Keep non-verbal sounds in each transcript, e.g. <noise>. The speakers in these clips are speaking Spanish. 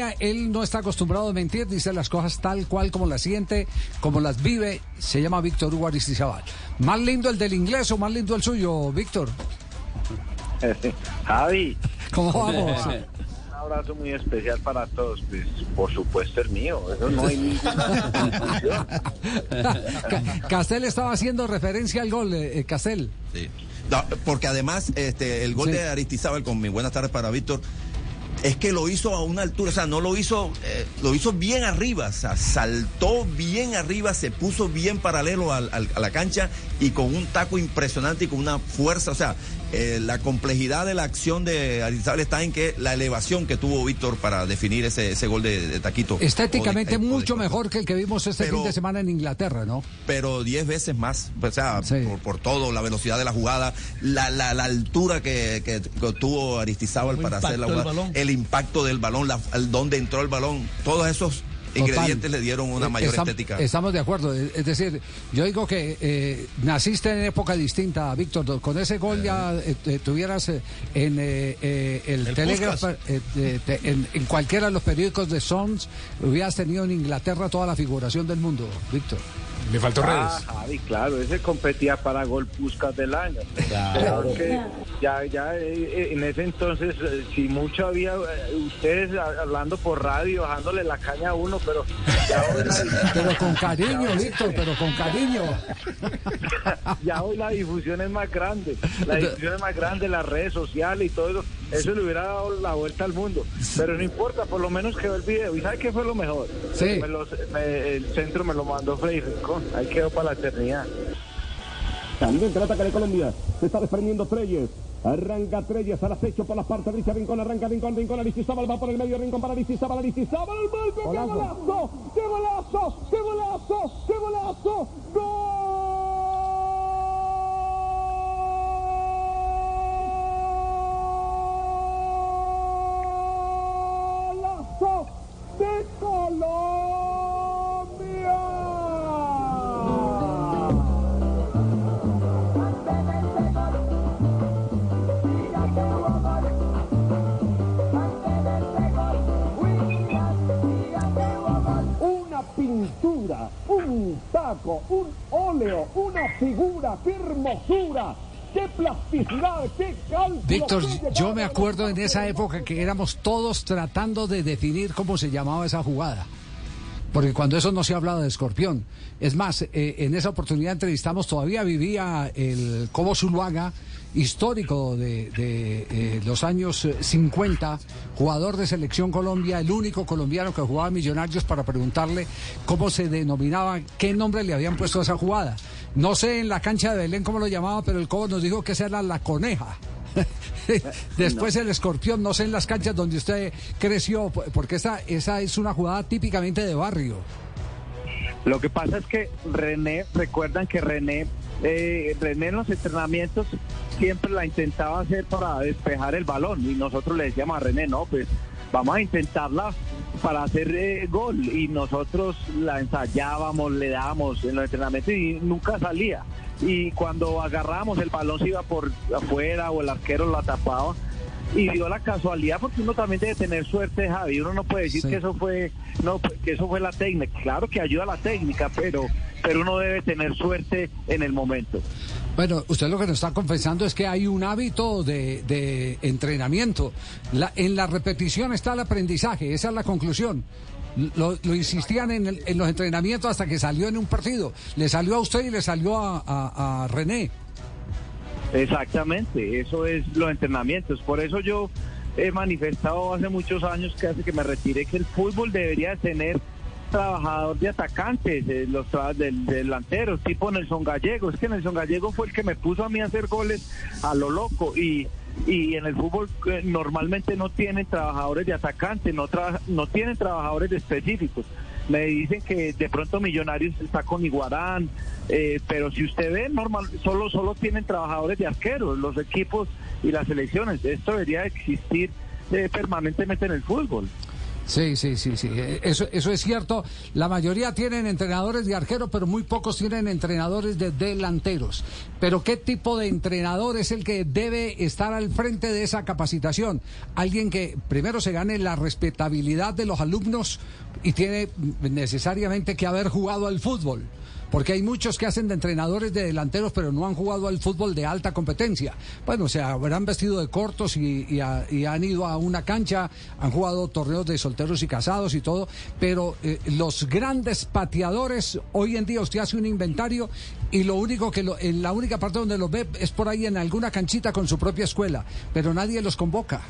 Él no está acostumbrado a mentir, dice las cosas tal cual como las siente, como las vive. Se llama Víctor Hugo Aristizábal. ¿Más lindo el del inglés o más lindo el suyo, Víctor? <laughs> Javi. ¿Cómo vamos? Un <laughs> abrazo muy especial para todos. Pues, por supuesto, el mío. Eso no hay ninguna <laughs> discusión. Ca- Castel estaba haciendo referencia al gol, eh, eh, Castel. Sí. No, porque además, este, el gol Sí. de Aristizábal, con mi buenas tardes para Víctor, es que lo hizo a una altura, o sea, no lo hizo, eh, lo hizo bien arriba, o sea, saltó bien arriba, se puso bien paralelo al- al- a la cancha y con un taco impresionante y con una fuerza, o sea, eh, la complejidad de la acción de Aristizábal está en que la elevación que tuvo Víctor para definir ese, ese gol de, de taquito. Estéticamente de- de- mucho mejor que el que vimos este Pero- fin de semana en Inglaterra, ¿no? pero 10 veces más, o sea, Sí. por, por todo, la velocidad de la jugada, la, la, la altura que, que- que tuvo Aristizábal para hacer la jugada, el impacto del balón, la, el dónde entró el balón, todos esos Total. ingredientes le dieron una Eh, mayor estam- estética. Estamos de acuerdo. Es decir, yo digo que eh, naciste en época distinta, Víctor. Con ese gol ya eh, te- tuvieras eh, en eh, eh, el, El Telegraph, eh, eh, te- en, en cualquiera de los periódicos de Sons, hubieras tenido en Inglaterra toda la figuración del mundo, Víctor. Le faltó Ah, redes. Javi, claro, ese competía para gol Puskas del año. Claro que ya, ya eh, eh, en ese entonces, eh, si mucho había ustedes hablando por radio, bajándole la caña a uno, pero ya hoy la, <laughs> Pero con cariño, Víctor, pero con cariño. <laughs> ya hoy la difusión es más grande. La difusión es más grande, las redes sociales y todo eso. Eso le hubiera dado la vuelta al mundo. Pero no importa, por lo menos quedó el video. ¿Y sabe qué fue lo mejor? Sí. Me los- me- el centro me lo mandó Freddy Rincón. Ahí quedó para la eternidad. También trata de Colombia. Se está desprendiendo Treyes. Arranca Treyes al acecho por la parte derecha. Rincón, arranca Rincón, Rincón, Aristizábal va por el medio. Rincón para Aristizábal, Aristizábal, el golpe. ¡Qué golazo! ¡Qué golazo! ¡Qué golazo! ¡Qué golazo! ¡Golazo un óleo, una figura, qué hermosura, qué plasticidad, qué cálculo. Víctor, yo me acuerdo en esa época que éramos todos tratando de definir cómo se llamaba esa jugada. Porque cuando eso no se hablaba de escorpión. Es más, eh, en esa oportunidad entrevistamos, todavía vivía el Cobo Zuluaga, histórico de, de, eh, los años eh, 50, jugador de Selección Colombia, el único colombiano que jugaba Millonarios para preguntarle cómo se denominaba, qué nombre le habían puesto a esa jugada. No sé en la cancha de Belén cómo lo llamaba, pero el Cobo nos dijo que esa era la coneja. <laughs> Después el escorpión, no sé en las canchas donde usted creció, porque esa, esa es una jugada típicamente de barrio. Lo que pasa es que René, recuerdan que René, eh, René en los entrenamientos siempre la intentaba hacer para despejar el balón y nosotros le decíamos a René, no, pues vamos a intentarla para hacer eh, gol y nosotros la ensayábamos, le dábamos en los entrenamientos y nunca salía. Y cuando agarrábamos el balón se iba por afuera o el arquero la tapaba y dio la casualidad porque uno también debe tener suerte Javi uno no puede decir Sí. que eso fue no que eso fue la técnica claro que ayuda la técnica pero pero uno debe tener suerte en el momento Bueno, usted lo que nos está confesando es que hay un hábito de, de entrenamiento. La- en la repetición está el aprendizaje, esa es la conclusión. Lo, lo insistían en, el- en los entrenamientos hasta que salió en un partido. Le salió a usted y le salió a, a- a René. Exactamente, eso es los entrenamientos. Por eso yo he manifestado hace muchos años que hace que me retiré que el fútbol debería de tener trabajador de atacantes, eh, los tra- del, delanteros, tipo Nelson Gallego. Es que Nelson Gallego fue el que me puso a mí a hacer goles a lo loco y y en el fútbol eh, normalmente no tienen trabajadores de atacante, no, traba- no tienen trabajadores de específicos. Me dicen que de pronto Millonarios está con Iguarán, eh, pero si usted ve, normal, solo, solo tienen trabajadores de arqueros, los equipos y las selecciones. Esto debería existir eh, permanentemente en el fútbol. Sí, sí, sí, sí. Eh, Eso, eso es cierto. La mayoría tienen entrenadores de arquero, pero muy pocos tienen entrenadores de delanteros. Pero ¿qué tipo de entrenador es el que debe estar al frente de esa capacitación? Alguien que primero se gane la respetabilidad de los alumnos y tiene necesariamente que haber jugado al fútbol. Porque hay muchos que hacen de entrenadores de delanteros, pero no han jugado al fútbol de alta competencia. Bueno, se habrán vestido de cortos y, han ido a una cancha, han jugado torneos de solteros y casados y todo, pero eh, los grandes pateadores, hoy en día usted hace un inventario y lo único que, lo- la única parte donde los ve es por ahí en alguna canchita con su propia escuela, pero nadie los convoca.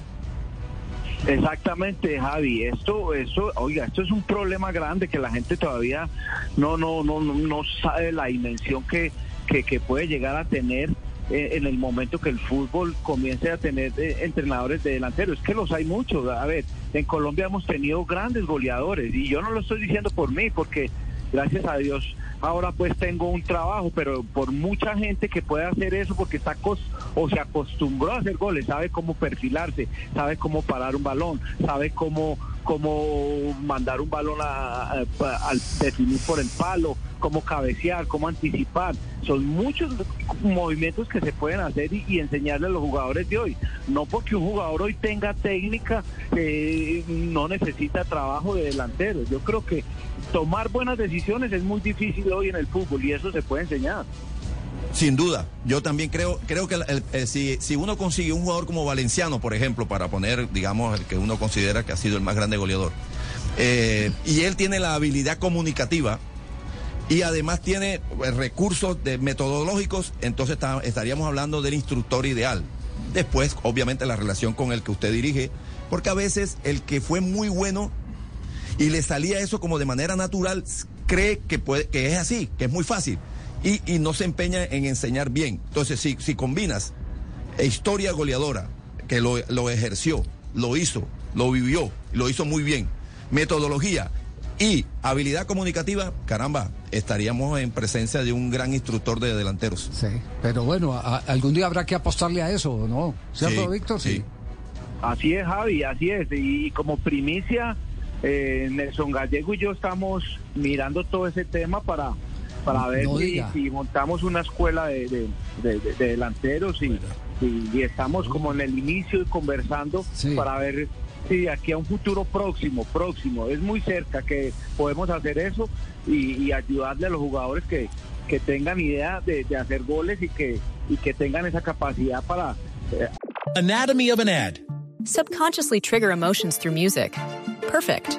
Exactamente, Javi. Esto, esto, oiga, esto es un problema grande que la gente todavía no, no, no, no, sabe la dimensión que, que, puede llegar a tener eh, en el momento que el fútbol comience a tener eh, entrenadores de delanteros. Es que los hay muchos. A ver, en Colombia hemos tenido grandes goleadores y yo no lo estoy diciendo por mí, porque gracias a Dios. Ahora pues tengo un trabajo, pero por mucha gente que puede hacer eso porque está acos- o se acostumbró a hacer goles, sabe cómo perfilarse, sabe cómo parar un balón, sabe cómo cómo mandar un balón a, al definir por el palo, cómo cabecear, cómo anticipar. Son muchos movimientos que se pueden hacer y, y enseñarle a los jugadores de hoy. No porque un jugador hoy tenga técnica, eh, no necesita trabajo de delantero. Yo creo que tomar buenas decisiones es muy difícil hoy en el fútbol y eso se puede enseñar. Sin duda, yo también creo, creo que el- si, si uno consigue un jugador como Valenciano, por ejemplo, para poner, digamos, el que uno considera que ha sido el más grande goleador, eh, y él tiene la habilidad comunicativa y además tiene eh, recursos metodológicos, entonces está- estaríamos hablando del instructor ideal. Después, obviamente, la relación con el que usted dirige, porque a veces el que fue muy bueno y le salía eso como de manera natural, cree que, puede, que es así, que es muy fácil, y, y no se empeña en enseñar bien. Entonces, si, si combinas historia goleadora, que lo, lo ejerció, lo hizo, lo vivió, lo hizo muy bien, metodología y habilidad comunicativa, caramba, estaríamos en presencia de un gran instructor de delanteros. Sí, pero bueno, a- algún día habrá que apostarle a eso, ¿no? ¿Cierto, Sí, Víctor? sí. Así es, Javi, así es. Y como primicia, eh, Nelson Gallego y yo estamos mirando todo ese tema para, para ver No si, montamos una escuela de, de- de- de- de delanteros y, y- y estamos como en el inicio y conversando Sí. para ver si de aquí a un futuro próximo, próximo, es muy cerca que podemos hacer eso y, y ayudarle a los jugadores que, que tengan idea de, de hacer goles y que, y que tengan esa capacidad para eh, Anatomy of an ad. Subconsciously trigger emotions through music. Perfect.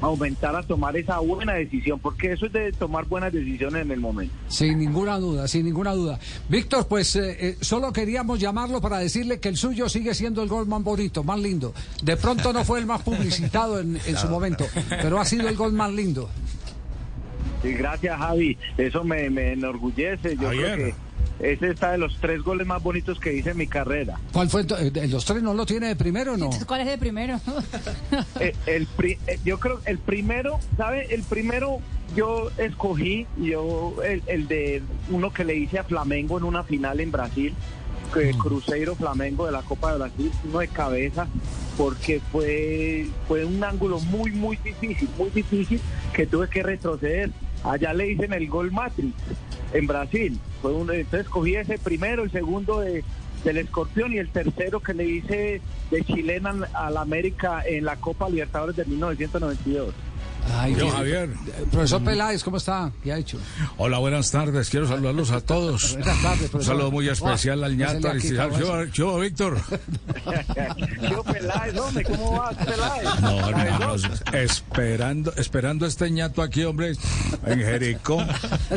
aumentar a tomar esa buena decisión, porque eso es de tomar buenas decisiones en el momento. Sin ninguna duda, sin ninguna duda. Víctor, pues eh, eh, solo queríamos llamarlo para decirle que el suyo sigue siendo el gol más bonito, más lindo. De pronto no fue el más publicitado en, en su momento, pero ha sido el gol más lindo. Y gracias, Javi. Eso me, me enorgullece. Yo creo que ese está de los tres goles más bonitos que hice en mi carrera. ¿Cuál fue? ento- eh, ¿Los tres no lo tiene de primero o no? ¿Cuál es el primero? Eh, el pri- eh, yo creo el primero, ¿sabe? El primero yo escogí, yo el, el de uno que le hice a Flamengo en una final en Brasil, que Cruzeiro Flamengo de la Copa de Brasil, uno de cabeza, porque fue, fue un ángulo muy, muy difícil, muy difícil, que tuve que retroceder. Allá le dicen el gol Matrix en Brasil. Fue uno, entonces cogí ese primero, el segundo de, del Escorpión y el tercero que le hice de chilena a la América en la Copa Libertadores de 1992. Ay, Yo, Javier. Profesor Peláez, ¿cómo está? ¿Qué ha hecho? Hola, buenas tardes. Quiero saludarlos a todos. <laughs> Buenas tardes, Un profesor. saludo muy especial al ñato Aristizábal. yo, Víctor. <laughs> Yo, Peláez, hombre, ¿cómo vas, Peláez? No, hermanos, esperando, esperando este ñato aquí, hombre, en Jericó.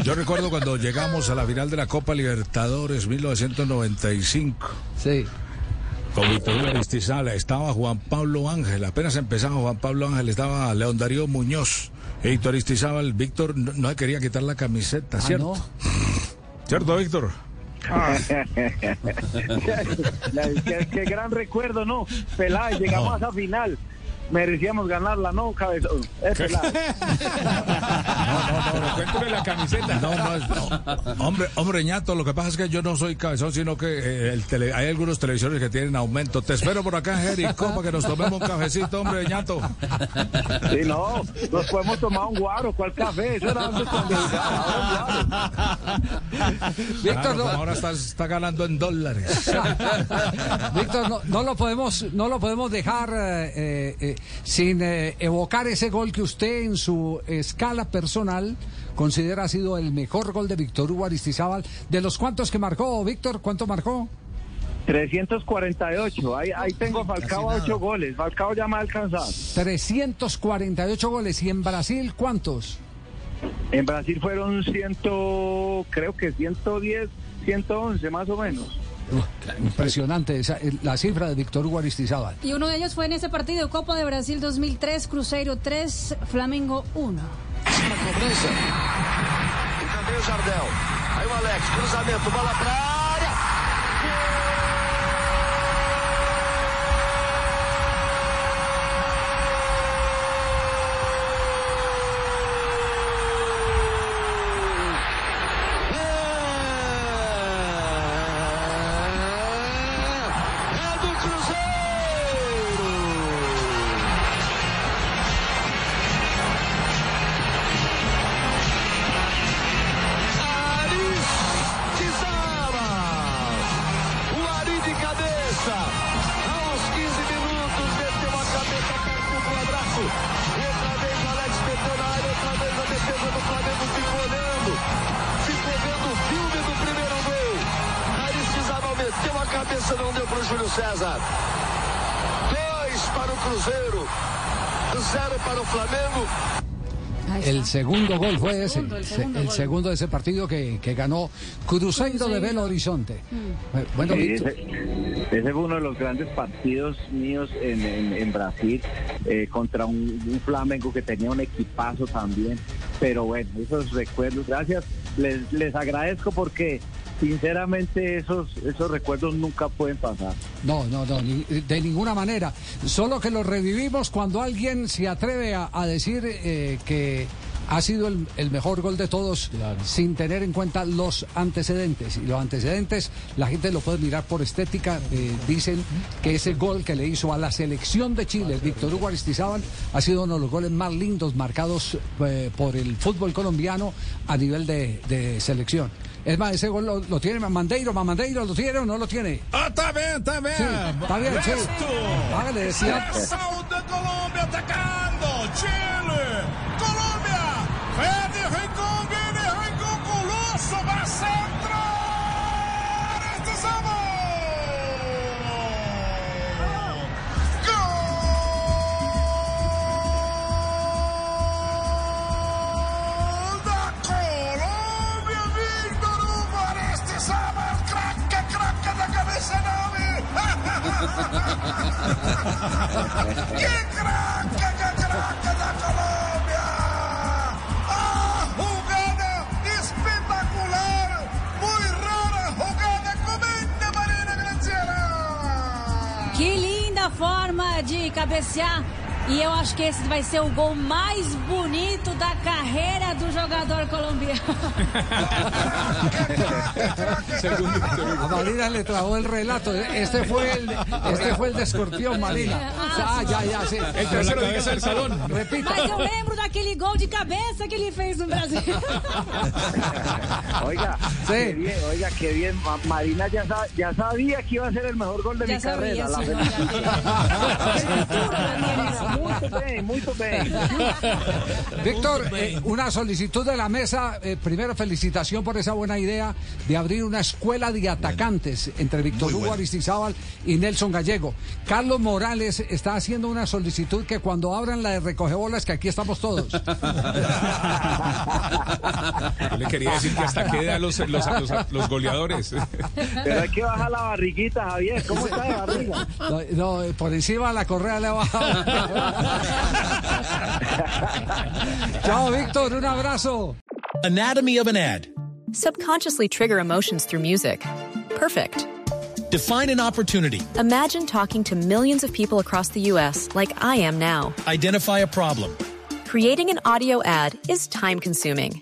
Yo recuerdo cuando llegamos a la final de la Copa Libertadores 1995. Sí. Con Víctor Hugo Aristizábal estaba Juan Pablo Ángel, apenas empezaba Juan Pablo Ángel, estaba León Darío Muñoz. Y Víctor Aristizábal, Víctor no, no quería quitar la camiseta, Ah, ¿cierto? no. ¿Cierto, Víctor? <laughs> qué, qué gran recuerdo, ¿no? Peláez, llegamos No. a esa final. Merecíamos ganarla, ¿no, cabezón? Peláez. No, no, no, cuéntame la camiseta. No, no, es- no. Hombre, hombre, ñato, lo que pasa es que yo no soy cabezón, sino que eh, el tele- hay algunos televisores que tienen aumento. Te espero por acá, Jericó, para que nos tomemos un cafecito, hombre, ñato. Sí, no, nos podemos tomar un guaro, ¿cuál café? Eso era antes cuando. Víctor, Claro, ahora está, está ganando en dólares. <laughs> Víctor, no, no lo podemos, no lo podemos dejar eh, eh, eh, sin eh, evocar ese gol que usted en su escala personal considera ha sido el mejor gol de Víctor Hugo Aristizábal. ¿De los cuantos que marcó, Víctor? ¿Cuánto marcó? 348, ahí, ahí tengo a Falcao a ocho goles. Falcao ya me ha alcanzado. 348 goles. ¿Y en Brasil cuántos? En Brasil fueron ciento, creo que 110, 111 más o menos. Impresionante esa, eh, la cifra de Víctor Hugo Aristizábal. Y uno de ellos fue en ese partido Copa de Brasil 2003, Cruzeiro 3, Flamengo 1. cobrança. O Jardel. Aí o Alex, cruzamento, bola pra cabeça, não deu para o Júlio César. Dois para o Cruzeiro. Zero para o Flamengo. El segundo gol fue ese, segundo, el se- segundo el segundo de ese partido que, que ganó Cruzeiro de Belo Horizonte. Eh, Bueno, Sí, ese, ese fue uno de los grandes partidos míos en, en- en Brasil eh, contra un, un Flamengo que tenía un equipazo también. Pero bueno, esos recuerdos, gracias. Les, les agradezco porque sinceramente esos, esos recuerdos nunca pueden pasar. no, no, no, ni- de ninguna manera. Solo que lo revivimos cuando alguien se atreve a, a decir eh, que ha sido el, el mejor gol de todos sin tener en cuenta los antecedentes. Y los antecedentes, la gente lo puede mirar por estética. eh, dicen que ese gol que le hizo a la selección de Chile, Víctor Hugo Aristizábal, ha sido uno de los goles más lindos marcados eh, por el fútbol colombiano a nivel de, de selección. Es más, ese gol lo, lo tiene Mamandeiro, Mamandeiro, ¿lo tiene o no lo tiene? Ah, está bien, está bien. Sí, está bien, sí. Resto. Hágale, decía. Seleção de Colômbia atacando. Chile. ¡Qué craque, qué craque da Colômbia! ¡Ah, jugada espetacular! Muy rara jugada, comente Marina Granciera. Que linda forma de cabecear. E eu acho que esse vai ser o gol mais bonito da carreira do jogador colombiano. <laughs> A Marina le trajo el relato. Este fue el, este fue el de Escorpión, Marina. Ah, ya, ya, sí. El tercero diga del salón. Repita. Mas eu lembro daquele gol de cabeça que ele fez no Brasil. <laughs> Oiga, Sí. qué bien, oiga, qué bien. Ma- Marina ya, sa- ya sabía que iba a ser el mejor gol de Ya mi carrera. sabía, la sí. Muito bem, muito bem. Víctor, eh, una solicitud de la mesa. Eh, primero, felicitación por esa buena idea de abrir una escuela de atacantes entre Víctor Muy Hugo bueno. Aristizábal y Nelson Gallego. Carlos Morales está haciendo una solicitud que cuando abran la de recogebolas, que aquí estamos todos. <laughs> Yo le quería decir que hasta qué edad los, los, los, los goleadores. <laughs> Pero hay que bajar la barriguita, Javier. ¿Cómo está de barriga? No, no, por encima la correa le ha bajado. <laughs> Chao, Víctor, un abrazo. Anatomy of an ad. Subconsciously trigger emotions through music. Perfect. Define an opportunity. Imagine talking to millions of people across the U.S. like I am now. Identify a problem. Creating an audio ad is time consuming.